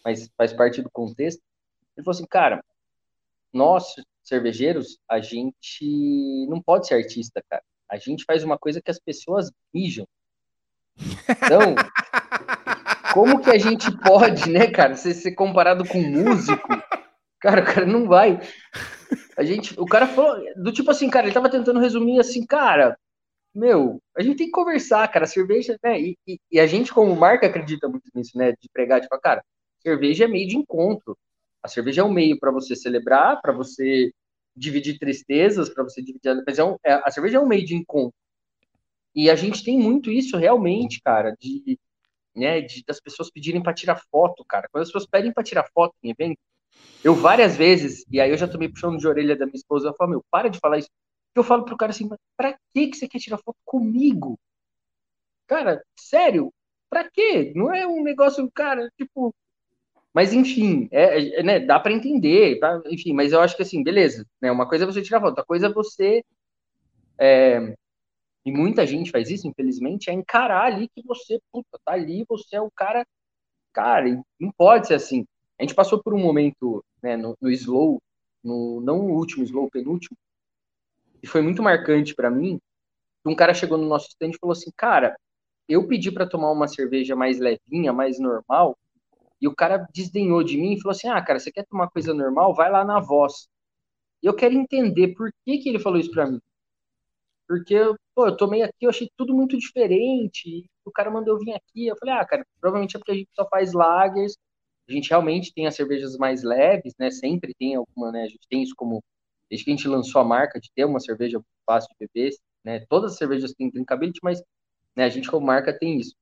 mas faz parte do contexto. Ele falou assim, cara, nós, cervejeiros, a gente não pode ser artista, cara. A gente faz uma coisa que as pessoas mijam. Então, como que a gente pode, né, cara, ser, ser comparado com músico? Cara, o cara não vai. A gente, o cara falou, do tipo assim, cara, ele tava tentando resumir assim, cara, meu, a gente tem que conversar, cara, cerveja, né, e, e, e a gente como marca acredita muito nisso, né, de pregar, tipo, cara, cerveja é meio de encontro, a cerveja é um meio para você celebrar, para você dividir tristezas, para você dividir, mas é um, é, a cerveja é um meio de encontro, e a gente tem muito isso realmente, cara, de, né, de das pessoas pedirem para tirar foto, cara, quando as pessoas pedem para tirar foto em evento, eu várias vezes, e aí eu já tomei puxando de orelha da minha esposa, eu falo, meu, para de falar isso. Eu falo pro cara assim, mas pra que, que você quer tirar foto comigo? Cara, sério? Pra quê? Não é um negócio, cara, tipo. Mas enfim, é, é né, dá para entender, tá? enfim, mas eu acho que assim, beleza, né? Uma coisa é você tirar foto, outra coisa é você. É, e muita gente faz isso, infelizmente, é encarar ali que você, puta, tá ali, você é o cara. Cara, não pode ser assim. A gente passou por um momento né, no, no slow, no, não o último slow, penúltimo, e foi muito marcante para mim. Um cara chegou no nosso stand e falou assim: Cara, eu pedi para tomar uma cerveja mais levinha, mais normal, e o cara desdenhou de mim e falou assim: Ah, cara, você quer tomar coisa normal? Vai lá na voz. Eu quero entender por que, que ele falou isso para mim. Porque, pô, eu tomei aqui, eu achei tudo muito diferente. o cara mandou vir aqui. Eu falei, ah, cara, provavelmente é porque a gente só faz lagers a gente realmente tem as cervejas mais leves, né? Sempre tem alguma, né? A gente tem isso como desde que a gente lançou a marca de ter uma cerveja fácil de beber, né? Todas as cervejas têm drinkability, mas né, a gente como marca tem isso.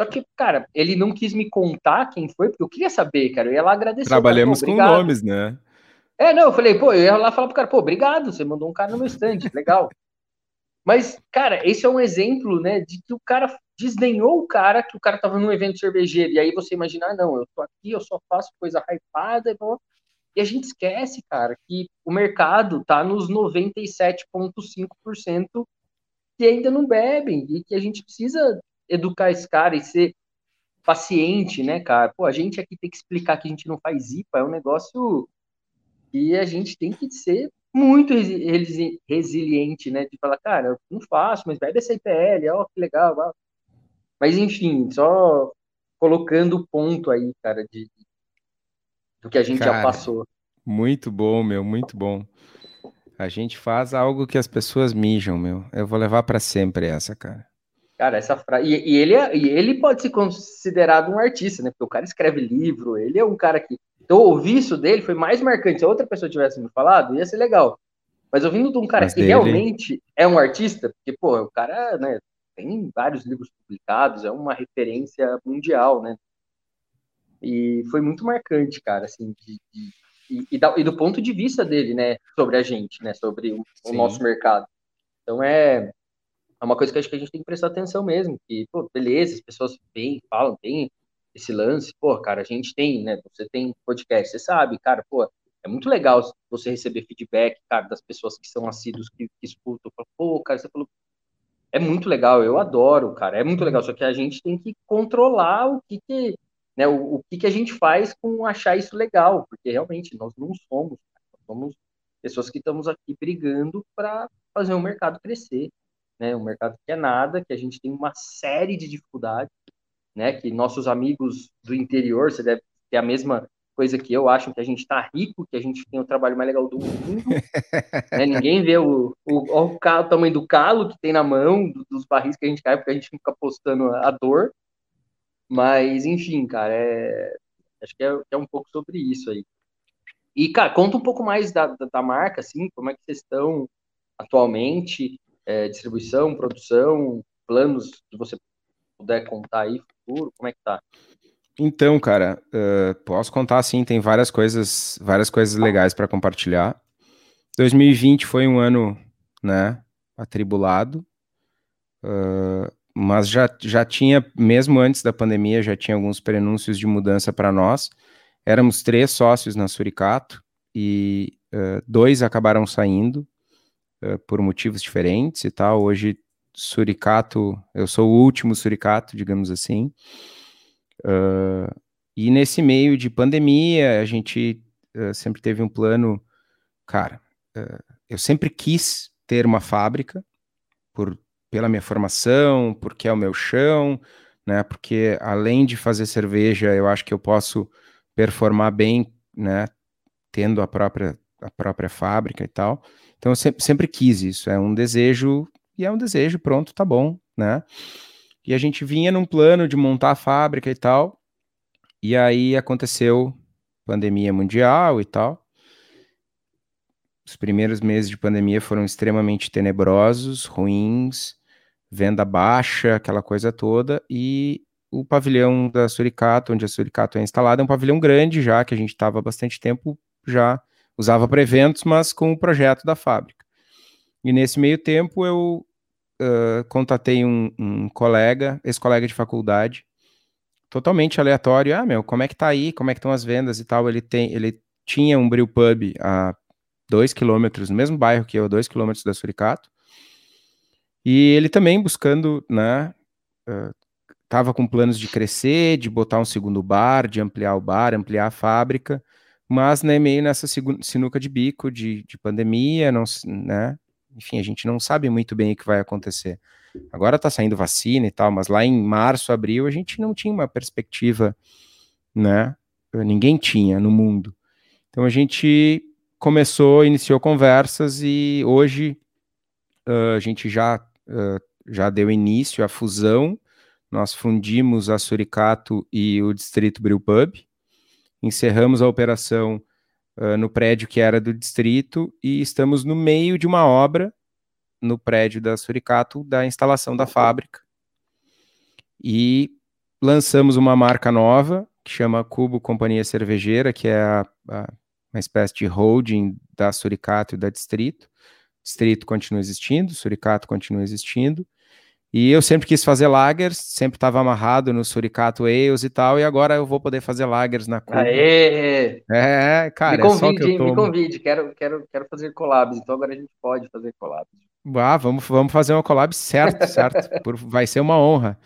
Só que, cara, ele não quis me contar quem foi, porque eu queria saber, cara. Eu ia lá agradecer. Trabalhamos cara, com nomes, né? É, não, eu falei, pô, eu ia lá falar pro cara, pô, obrigado, você mandou um cara no meu stand, legal. Mas, cara, esse é um exemplo, né, de que o cara desdenhou o cara, que o cara tava num evento cervejeiro, e aí você imagina, ah, não, eu tô aqui, eu só faço coisa hypada, e, e a gente esquece, cara, que o mercado tá nos 97,5% que ainda não bebem, e que a gente precisa educar esse cara e ser paciente, né, cara? Pô, a gente aqui tem que explicar que a gente não faz IPA, é um negócio que a gente tem que ser muito resi resiliente, né? De falar, cara, eu não faço, mas bebe essa IPL, ó, que legal. Ó. Mas, enfim, só colocando o ponto aí, cara, de, do que a gente cara, já passou. Muito bom, meu, muito bom. A gente faz algo que as pessoas mijam, meu. Eu vou levar para sempre essa, cara. Cara, essa frase. E, e, ele é, e ele pode ser considerado um artista, né? Porque o cara escreve livro, ele é um cara que. Então, ouvir isso dele foi mais marcante. Se outra pessoa tivesse me falado, ia ser legal. Mas ouvindo de um cara Mas que dele... realmente é um artista, porque, pô, o cara, né, tem vários livros publicados, é uma referência mundial, né? E foi muito marcante, cara, assim, de, de e, e, da, e, do ponto de vista dele, né, sobre a gente, né, sobre o, o nosso mercado. Então é, é uma coisa que acho que a gente tem que prestar atenção mesmo, que, pô, beleza, as pessoas vêm, falam, tem esse lance, pô, cara, a gente tem, né, você tem podcast, você sabe, cara, pô, é muito legal você receber feedback, cara, das pessoas que são assíduos, que, que escutam, pô, cara, você falou, é muito legal, eu adoro, cara, é muito legal, só que a gente tem que controlar o que que, né, o, o que que a gente faz com achar isso legal, porque realmente nós não somos, nós somos pessoas que estamos aqui brigando para fazer o mercado crescer, né? Um mercado que é nada, que a gente tem uma série de dificuldades, né? Que nossos amigos do interior, você deve ter a mesma coisa que eu, acham que a gente está rico, que a gente tem o trabalho mais legal do mundo. né? Ninguém vê o, o, o, o, tamanho do calo que tem na mão, do, dos barris que a gente cai, porque a gente fica postando a dor. Mas, enfim, cara, é... acho que é, é um pouco sobre isso aí. E, cara, conta um pouco mais da, da, da marca, assim, como é que vocês estão atualmente, é, distribuição, produção, planos que você puder contar aí, futuro, como é que tá? Então, cara, uh, posso contar sim, tem várias coisas, várias coisas legais para compartilhar. 2020 foi um ano, né, atribulado, uh, mas já, já tinha, mesmo antes da pandemia, já tinha alguns prenúncios de mudança para nós. Éramos três sócios na Suricato e uh, dois acabaram saindo, eh, por motivos diferentes e tal. Hoje, suricato, eu sou o último suricato, digamos assim. Uh, e nesse meio de pandemia, a gente uh, sempre teve um plano, cara, eu sempre quis ter uma fábrica, por, pela minha formação, porque é o meu chão, né? Porque além de fazer cerveja, eu acho que eu posso performar bem, né? Tendo a própria, a própria fábrica e tal. Então eu sempre, sempre quis isso, é um desejo, e é um desejo, pronto, tá bom, né? E a gente vinha num plano de montar a fábrica e tal, e aí aconteceu pandemia mundial e tal. Os primeiros meses de pandemia foram extremamente tenebrosos, ruins, venda baixa, aquela coisa toda, e o pavilhão da Suricato, onde a Suricato é instalada, é um pavilhão grande já, que a gente estava há bastante tempo já usava para eventos, mas com o projeto da fábrica. E nesse meio tempo eu uh, contatei um, um colega, esse colega de faculdade, totalmente aleatório. Ah, meu, como é que tá aí? Como é que estão as vendas e tal? Ele tem, ele tinha um brew pub a dois quilômetros, no mesmo bairro que eu, dois quilômetros da Suricato. E ele também buscando, né, uh, tava com planos de crescer, de botar um segundo bar, de ampliar o bar, ampliar a fábrica mas né, meio nessa sinuca de bico de, de pandemia, não, né? Enfim, a gente não sabe muito bem o que vai acontecer. Agora está saindo vacina e tal, mas lá em março, abril, a gente não tinha uma perspectiva, né? Ninguém tinha no mundo. Então a gente começou, iniciou conversas e hoje uh, a gente já, uh, já deu início à fusão. Nós fundimos a Suricato e o Distrito Brew Pub, encerramos a operação uh, no prédio que era do distrito e estamos no meio de uma obra no prédio da Suricato da instalação da fábrica. E lançamos uma marca nova que chama Cubo Companhia Cervejeira, que é a, a uma espécie de holding da Suricato e da Distrito. Distrito continua existindo, Suricato continua existindo. E eu sempre quis fazer lagers, sempre estava amarrado no Suricato Ales e tal, e agora eu vou poder fazer lagers na Cuba. Aê! É, cara, me convide, é me convide, quero, quero, quero fazer collabs, então agora a gente pode fazer collabs. Ah, vamos, vamos fazer uma collab certo, certo, Por, vai ser uma honra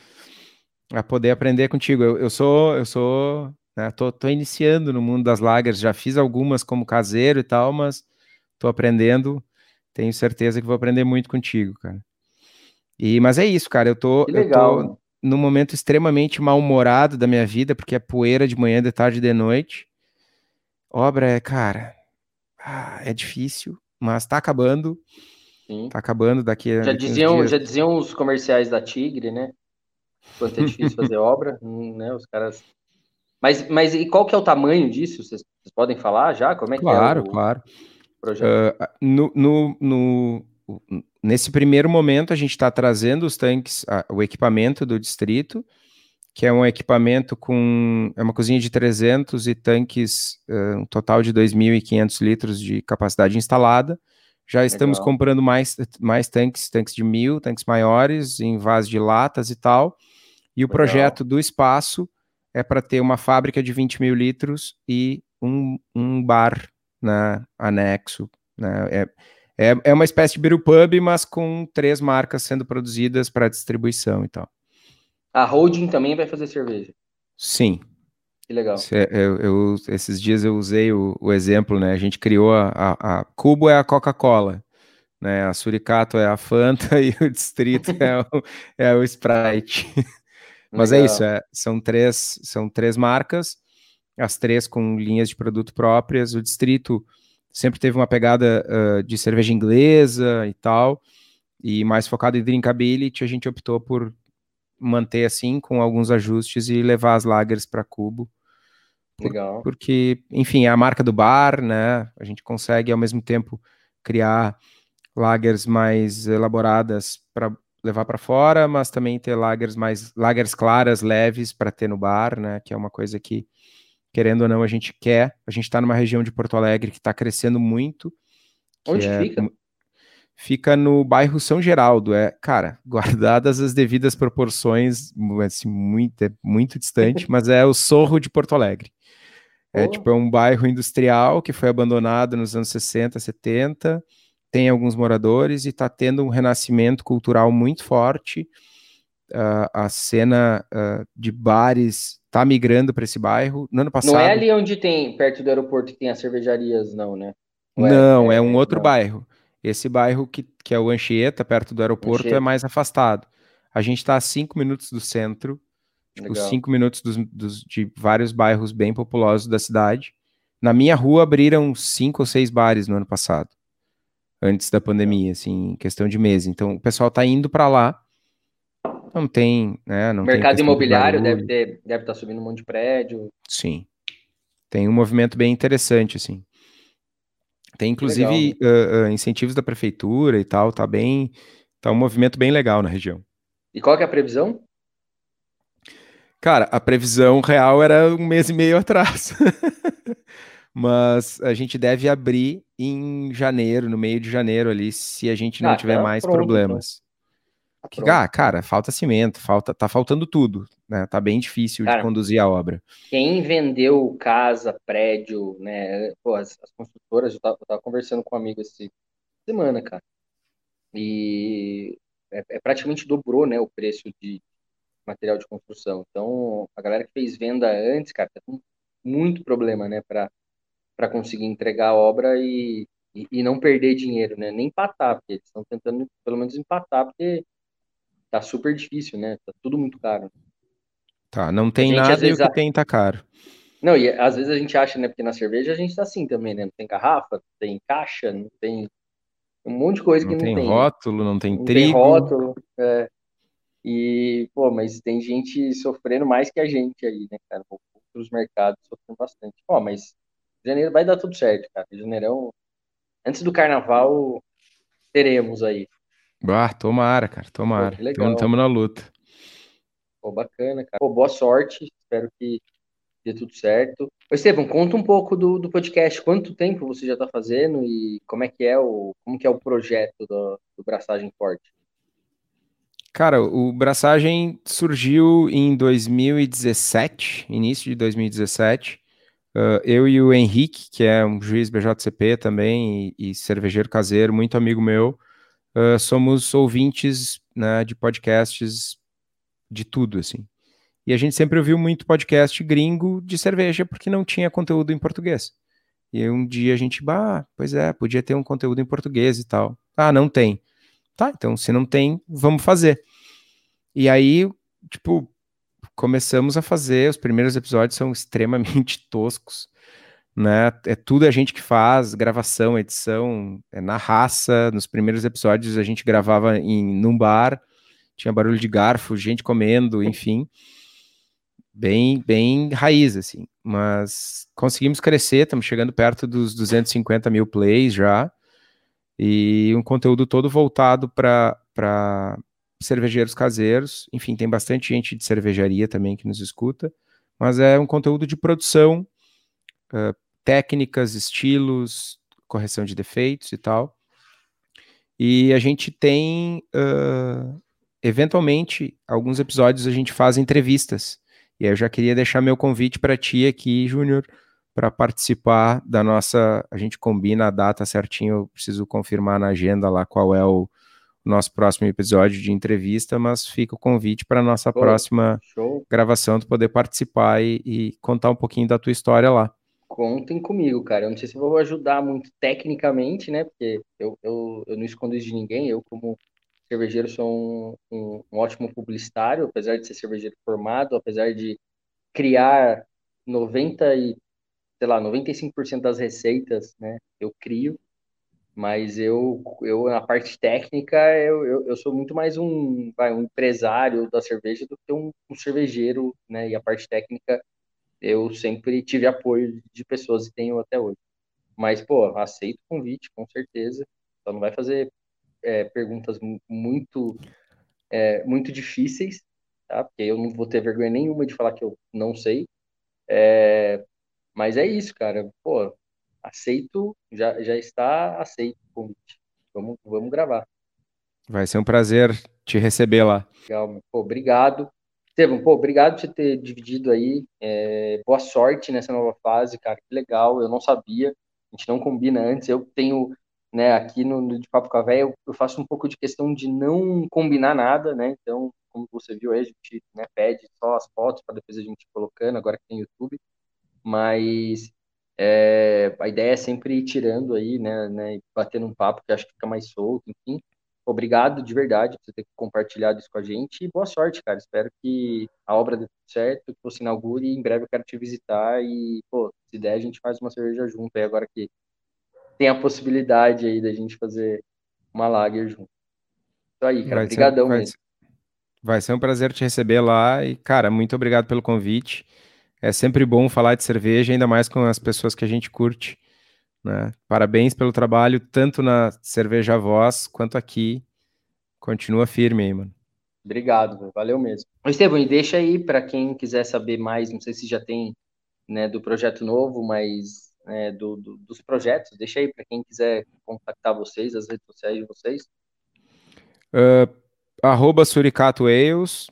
a poder aprender contigo. Eu, eu sou, eu sou, né, tô, tô iniciando no mundo das lagers, já fiz algumas como caseiro e tal, mas tô aprendendo, tenho certeza que vou aprender muito contigo, cara. E, mas é isso, cara. Eu tô, eu tô num momento extremamente mal-humorado da minha vida, porque é poeira de manhã, de tarde e de noite. Obra é, cara, ah, é difícil, mas tá acabando. Sim. Tá acabando daqui a. Já diziam, já diziam os comerciais da Tigre, né? Quanto é difícil fazer obra, né? Os caras. Mas, mas e qual que é o tamanho disso? Vocês, vocês podem falar já? Como é que claro, é? Claro, claro. Uh, no, no, no, nesse primeiro momento, a gente está trazendo os tanques, o equipamento do distrito, que é um equipamento com é uma cozinha de 300 e tanques, um total de 2.500 litros de capacidade instalada. Já estamos Legal. comprando mais, mais tanques, tanques de mil, tanques maiores, em vaso de latas e tal. E o Legal. projeto do espaço é para ter uma fábrica de 20 mil litros e um, um bar né, anexo. Né? É, é, é uma espécie de brewpub, mas com três marcas sendo produzidas para distribuição e tal. A holding também vai fazer cerveja? Sim. Que legal. Eu, eu, esses dias eu usei o, o, exemplo, né? A gente criou a, a, a Cubo é a Coca-Cola, né? A Suricato é a Fanta e o Distrito é, o, é o Sprite. Mas é legal. é isso, é, são, três, são três marcas, as três com linhas de produto próprias. O Distrito sempre teve uma pegada uh, de cerveja inglesa e tal, e mais focado em drinkability, a gente optou por manter assim, com alguns ajustes e levar as lagers para cubo. Legal. Porque, enfim, é a marca do bar, né? A gente consegue ao mesmo tempo criar lagers mais elaboradas para levar para fora, mas também ter lagers mais lagers claras, leves para ter no bar, né? Que é uma coisa que querendo ou não, a gente quer. A gente está numa região de Porto Alegre que está crescendo muito. Onde é, fica? Fica no bairro São Geraldo. É, cara, guardadas as devidas proporções, assim, muito, é muito distante, mas é o Sorro de Porto Alegre. É oh. tipo é um bairro industrial que foi abandonado nos anos 60, 70. Tem alguns moradores e está tendo um renascimento cultural muito forte. Uh, a cena uh, de bares tá migrando para esse bairro. No ano passado. Não é ali onde tem, perto do aeroporto, que tem as cervejarias, não, né? Não, não é, é, um outro não. bairro. Esse bairro que, que é o Anchieta, perto do aeroporto, é Anchieta. é mais afastado. A gente está a cinco minutos do centro, tipo, cinco minutos dos, dos, de vários bairros bem populosos da cidade. Na minha rua abriram cinco ou seis bares no ano passado, antes da pandemia, assim, em questão de mês. Então o pessoal está indo para lá não tem, né? Não mercado imobiliário deve ter, deve estar tá subindo um monte de prédio. Sim. Tem um movimento bem interessante, assim. Tem inclusive uh, uh, incentivos da prefeitura e tal, tá bem, tá um movimento bem legal na região. E qual que é a previsão? Cara, a previsão real era um mês e meio atrás. Mas a gente deve abrir em janeiro, no meio de janeiro ali, se a gente não ah, tiver tá mais pronto, problemas. Que, ah, cara, falta cimento, falta, tá faltando tudo, né? Tá bem difícil cara, de conduzir a obra. Quem vendeu casa, prédio, né? Pô, as, as construtoras, eu tava, eu tava, conversando com um amigo essa semana, cara. E é, é, praticamente dobrou, né, o preço de material de construção. Então, a galera que fez venda antes, cara, tá com muito problema, né, para para conseguir entregar a obra e, e, e, não perder dinheiro, né? Nem empatar, porque eles estão tentando pelo menos empatar, porque tá super difícil, né? Tá tudo muito caro. Tá, não tem gente, nada e o que a... tem tá caro. Não, e às vezes a gente acha, né? Porque na cerveja a gente tá assim também, né? Não tem garrafa, não tem caixa, não tem um monte de coisa não que não tem. tem rótulo, não tem não trigo. Tem rótulo, é. E, pô, mas tem gente sofrendo mais que a gente aí, né, cara? Outros mercados sofrendo bastante. Pô, mas janeiro vai dar tudo certo, cara. Janeirão, antes do carnaval, teremos aí. Ah, tomara, cara, tomara. Estamos na luta. Pô, bacana, cara. Pô, boa sorte. Espero que dê tudo certo. Ô, Estevam, conta um pouco do, do podcast. Quanto tempo você já está fazendo e como é que é o, como que é o projeto do, do Braçagem Forte? Cara, o Braçagem surgiu em 2017, início de 2017. Uh, eu e o Henrique, que é um juiz BJCP também e, e cervejeiro caseiro, muito amigo meu, uh, somos ouvintes né, de podcasts de tudo, assim. E a gente sempre ouviu muito podcast gringo de cerveja porque não tinha conteúdo em português. E um dia a gente, bah, pois é, podia ter um conteúdo em português e tal. Ah, não tem. Tá, então se não tem, vamos fazer. E aí, tipo, começamos a fazer, os primeiros episódios são extremamente toscos, né? É tudo a gente que faz, gravação, edição, é na raça. Nos primeiros episódios a gente gravava em num bar, tinha barulho de garfo, gente comendo, enfim. Bem, bem raiz, assim. Mas conseguimos crescer, estamos chegando perto dos 250 mil plays já. E um conteúdo todo voltado para cervejeiros caseiros. Enfim, tem bastante gente de cervejaria também que nos escuta. Mas é um conteúdo de produção, uh, técnicas, estilos, correção de defeitos e tal. E a gente tem, uh, eventualmente, alguns episódios a gente faz entrevistas. E aí eu já queria deixar meu convite para ti aqui, Júnior, para participar da nossa. A gente combina a data certinho, eu preciso confirmar na agenda lá qual é o nosso próximo episódio de entrevista, mas fica o convite para a nossa show, próxima show. gravação, tu poder participar e, e, contar um pouquinho da tua história lá. Contem comigo, cara. Eu não sei se vou ajudar muito tecnicamente, né? Porque eu, eu, eu não escondo isso de ninguém. Eu, como cervejeiro, sou um, um, um ótimo publicitário, apesar de ser cervejeiro formado, apesar de criar 90 e sei lá, 95% das receitas, né, eu crio, mas eu, eu na parte técnica, eu, eu, eu sou muito mais um, vai, um empresário da cerveja do que um, um, cervejeiro, né, e a parte técnica eu sempre tive apoio de pessoas e tenho até hoje. Mas, pô, aceito o convite, com certeza, só não vai fazer é, perguntas muito, é, muito difíceis, tá, porque eu não vou ter vergonha nenhuma de falar que eu não sei, é, mas é isso, cara. Pô, aceito, já, já está aceito o convite. Vamos, vamos gravar. Vai ser um prazer te receber lá. Legal, pô, obrigado. Estevam, pô, obrigado por ter dividido aí. É, boa sorte nessa nova fase, cara. Que legal, eu não sabia. A gente não combina antes. Eu tenho, né, aqui no, no de Papo Véia, eu, eu, faço um pouco de questão de não combinar nada, né? Então, como você viu aí, a gente né, pede só as fotos para depois a gente ir colocando, agora que tem YouTube mas é, a ideia é sempre ir tirando aí, né, né, batendo um papo que acho que fica mais solto, enfim. Obrigado de verdade por você ter compartilhado isso com a gente e boa sorte, cara. Espero que a obra dê tudo certo, que você inaugure e em breve eu quero te visitar e, pô, se der a gente faz uma cerveja junto aí agora que tem a possibilidade aí da gente fazer uma lager junto. Isso aí, cara. Obrigadão mesmo. Vai ser um prazer te receber lá e, cara, muito obrigado pelo convite. É sempre bom falar de cerveja, ainda mais com as pessoas que a gente curte. Né? Parabéns pelo trabalho, tanto na Cerveja Voz quanto aqui. Continua firme aí, mano. Obrigado, valeu mesmo. Estevam, e deixa aí para quem quiser saber mais, não sei se já tem né, do projeto novo, mas é, do, do, dos projetos, deixa aí para quem quiser contactar vocês, as redes sociais de vocês. Uh, arroba Suricato Ales,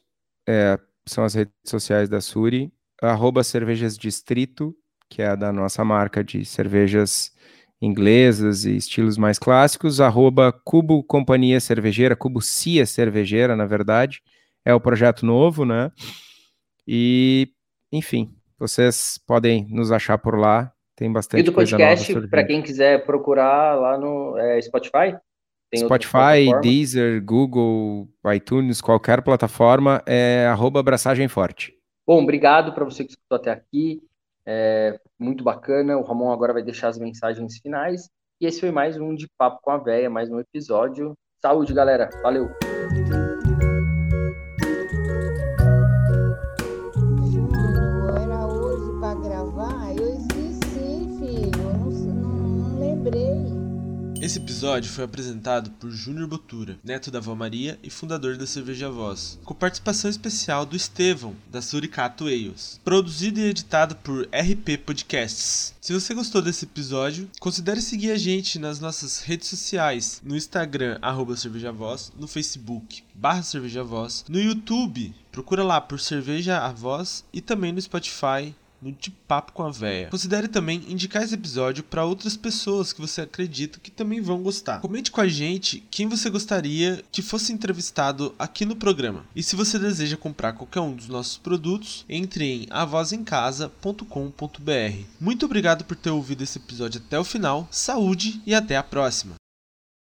é, são as redes sociais da Suri arroba cervejas distrito, que é a da nossa marca de cervejas inglesas e estilos mais clássicos, arroba Cubo Companhia Cervejeira, Cubo Cia Cervejeira, na verdade, é o projeto novo, né? E, enfim, vocês podem nos achar por lá, tem bastante coisa E do podcast, para quem quiser procurar lá no é, Spotify? Spotify, Deezer, Google, iTunes, qualquer plataforma, é arroba Abraçagem Forte. Bom, obrigado para você que escutou até aqui. É muito bacana. O Ramon agora vai deixar as mensagens finais. E esse foi mais um de Papo com a Véia, mais um episódio. Saúde, galera. Valeu. Esse episódio foi apresentado por Júnior Botura, neto da Vó Maria e fundador da Cerveja Voz, com participação especial do Estevão, da Suricato Ales. Produzido e editado por RP Podcasts. Se você gostou desse episódio, considere seguir a gente nas nossas redes sociais, no Instagram, arroba cervejavoz, no Facebook, barra cervejavoz, no YouTube, procura lá por Cerveja a Voz e também no Spotify, no De Papo com a Véia. Considere também indicar esse episódio para outras pessoas que você acredita que também vão gostar. Comente com a gente quem você gostaria que fosse entrevistado aqui no programa. E se você deseja comprar qualquer um dos nossos produtos, entre em avozencasa.com.br. Muito obrigado por ter ouvido esse episódio até o final. Saúde e até a próxima.